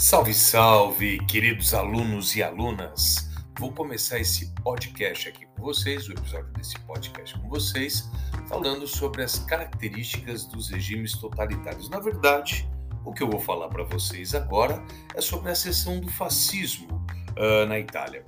Salve, salve, queridos alunos e alunas! Vou começar esse podcast aqui com vocês, o episódio desse podcast com vocês, falando sobre as características dos regimes totalitários. Na verdade, o que eu vou falar para vocês agora é sobre a seção do fascismo uh, na Itália.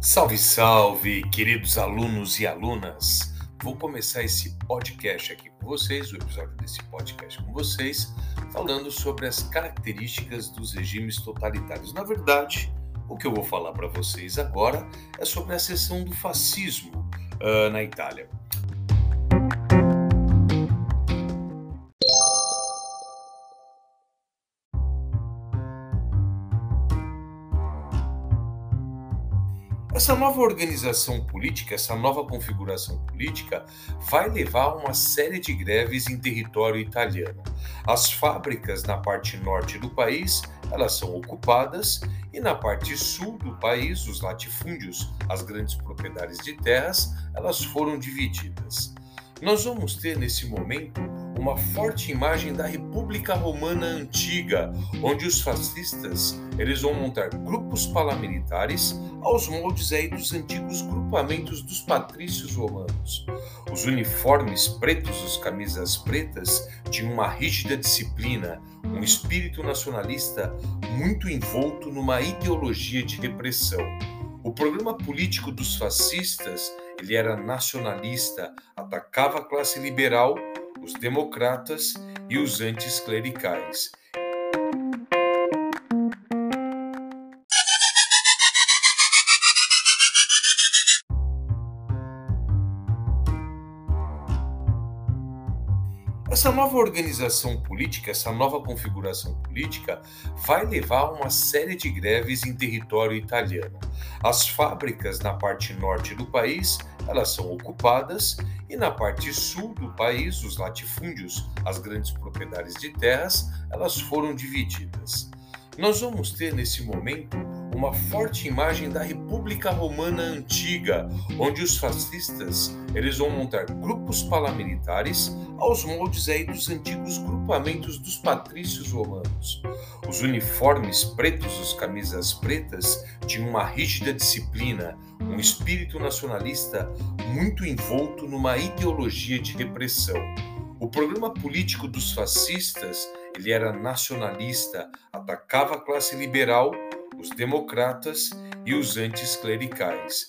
Salve, salve, queridos alunos e alunas! Vou começar esse podcast aqui com vocês, o episódio desse podcast com vocês, falando sobre as características dos regimes totalitários. Na verdade, o que eu vou falar para vocês agora é sobre a seção do fascismo uh, na Itália. Essa nova organização política, essa nova configuração política, vai levar a uma série de greves em território italiano. As fábricas na parte norte do país elas são ocupadas e na parte sul do país, os latifúndios, as grandes propriedades de terras, elas foram divididas. Nós vamos ter nesse momento uma forte imagem da República Romana antiga, onde os fascistas eles vão montar grupos paramilitares aos moldes aí dos antigos grupamentos dos patrícios romanos. Os uniformes pretos, as camisas pretas, tinham uma rígida disciplina, um espírito nacionalista muito envolto numa ideologia de repressão. O programa político dos fascistas ele era nacionalista, atacava a classe liberal, os democratas e os anticlericais. Essa nova organização política, essa nova configuração política, vai levar a uma série de greves em território italiano. As fábricas na parte norte do país elas são ocupadas e na parte sul do país, os latifúndios, as grandes propriedades de terras, elas foram divididas. Nós vamos ter nesse momento uma forte imagem da República Romana antiga, onde os fascistas eles vão montar grupos paramilitares aos moldes aí dos antigos grupamentos dos patrícios romanos. Os uniformes pretos, as camisas pretas, tinham uma rígida disciplina, um espírito nacionalista muito envolto numa ideologia de repressão. O programa político dos fascistas ele era nacionalista, atacava a classe liberal os democratas e os anticlericais.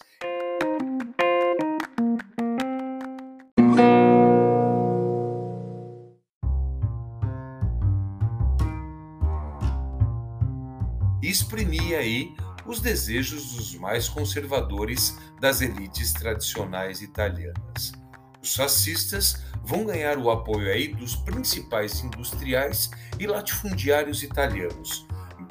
exprimia aí os desejos dos mais conservadores das elites tradicionais italianas. Os fascistas vão ganhar o apoio aí dos principais industriais e latifundiários italianos,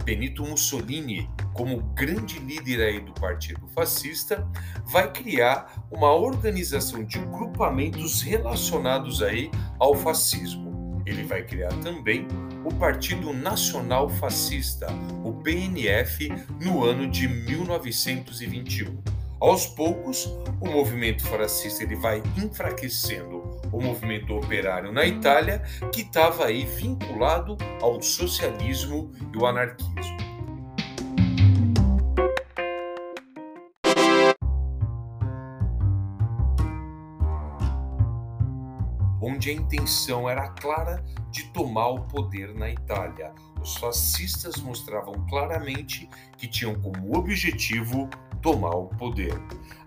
Benito Mussolini, como grande líder aí do Partido Fascista, vai criar uma organização de grupamentos relacionados aí ao fascismo. Ele vai criar também o Partido Nacional Fascista, o PNF, no ano de 1921. Aos poucos, o movimento fascista ele vai enfraquecendo o movimento operário na Itália, que estava aí vinculado ao socialismo e o anarquismo. onde a intenção era clara de tomar o poder na Itália. Os fascistas mostravam claramente que tinham como objetivo tomar o poder.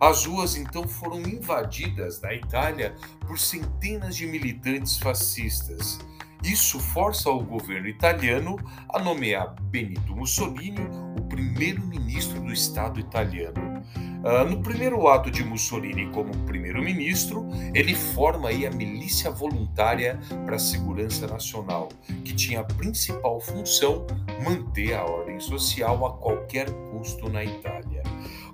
As ruas então foram invadidas na Itália por centenas de militantes fascistas. Isso força o governo italiano a nomear Benito Mussolini o primeiro-ministro do Estado italiano. Uh, no primeiro ato de Mussolini como primeiro-ministro, ele forma aí a milícia voluntária para a segurança nacional, que tinha a principal função manter a ordem social a qualquer custo na Itália.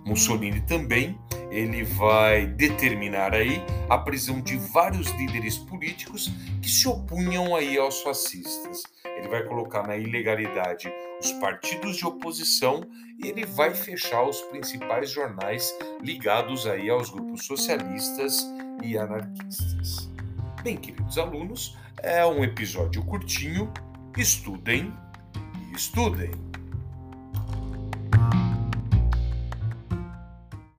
Mussolini também ele vai determinar aí a prisão de vários líderes políticos que se opunham aí aos fascistas. Ele vai colocar na ilegalidade os partidos de oposição e ele vai fechar os principais jornais ligados aí aos grupos socialistas e anarquistas. Bem, queridos alunos, é um episódio curtinho. Estudem e estudem.